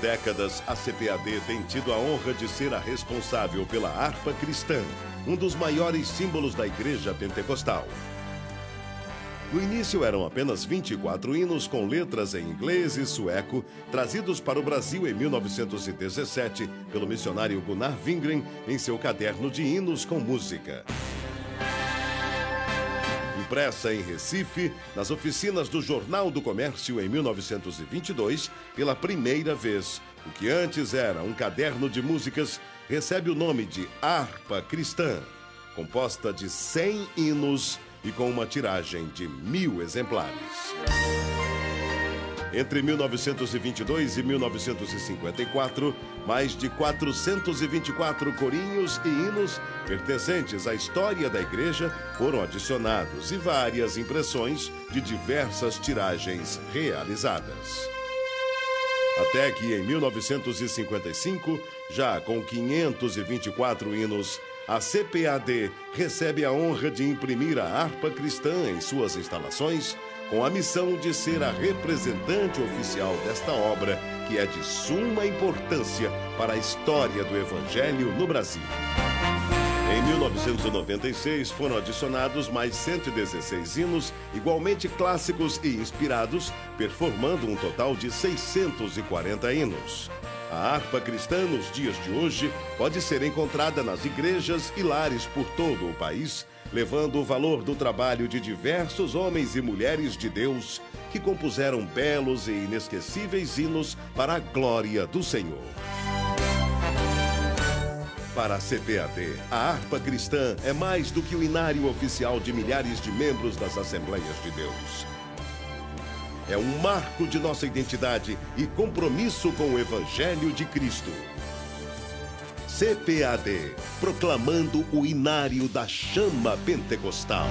décadas, a CPAD tem tido a honra de ser a responsável pela harpa cristã, um dos maiores símbolos da Igreja Pentecostal. No início eram apenas 24 hinos com letras em inglês e sueco, trazidos para o Brasil em 1917 pelo missionário Gunnar Wingren em seu caderno de hinos com música impressa em Recife, nas oficinas do Jornal do Comércio em 1922, pela primeira vez. O que antes era um caderno de músicas recebe o nome de Harpa Cristã, composta de 100 hinos e com uma tiragem de mil exemplares. Entre 1922 e 1954, mais de 424 corinhos e hinos pertencentes à história da igreja foram adicionados e várias impressões de diversas tiragens realizadas. Até que em 1955, já com 524 hinos, a CPAD recebe a honra de imprimir a harpa cristã em suas instalações com a missão de ser a representante oficial desta obra, que é de suma importância para a história do Evangelho no Brasil. Em 1996 foram adicionados mais 116 hinos, igualmente clássicos e inspirados, performando um total de 640 hinos. A harpa cristã nos dias de hoje pode ser encontrada nas igrejas e lares por todo o país, levando o valor do trabalho de diversos homens e mulheres de Deus que compuseram belos e inesquecíveis hinos para a glória do Senhor. Para a CPAD, a harpa cristã é mais do que o inário oficial de milhares de membros das Assembleias de Deus é um marco de nossa identidade e compromisso com o Evangelho de Cristo. CPAD, proclamando o inário da chama pentecostal.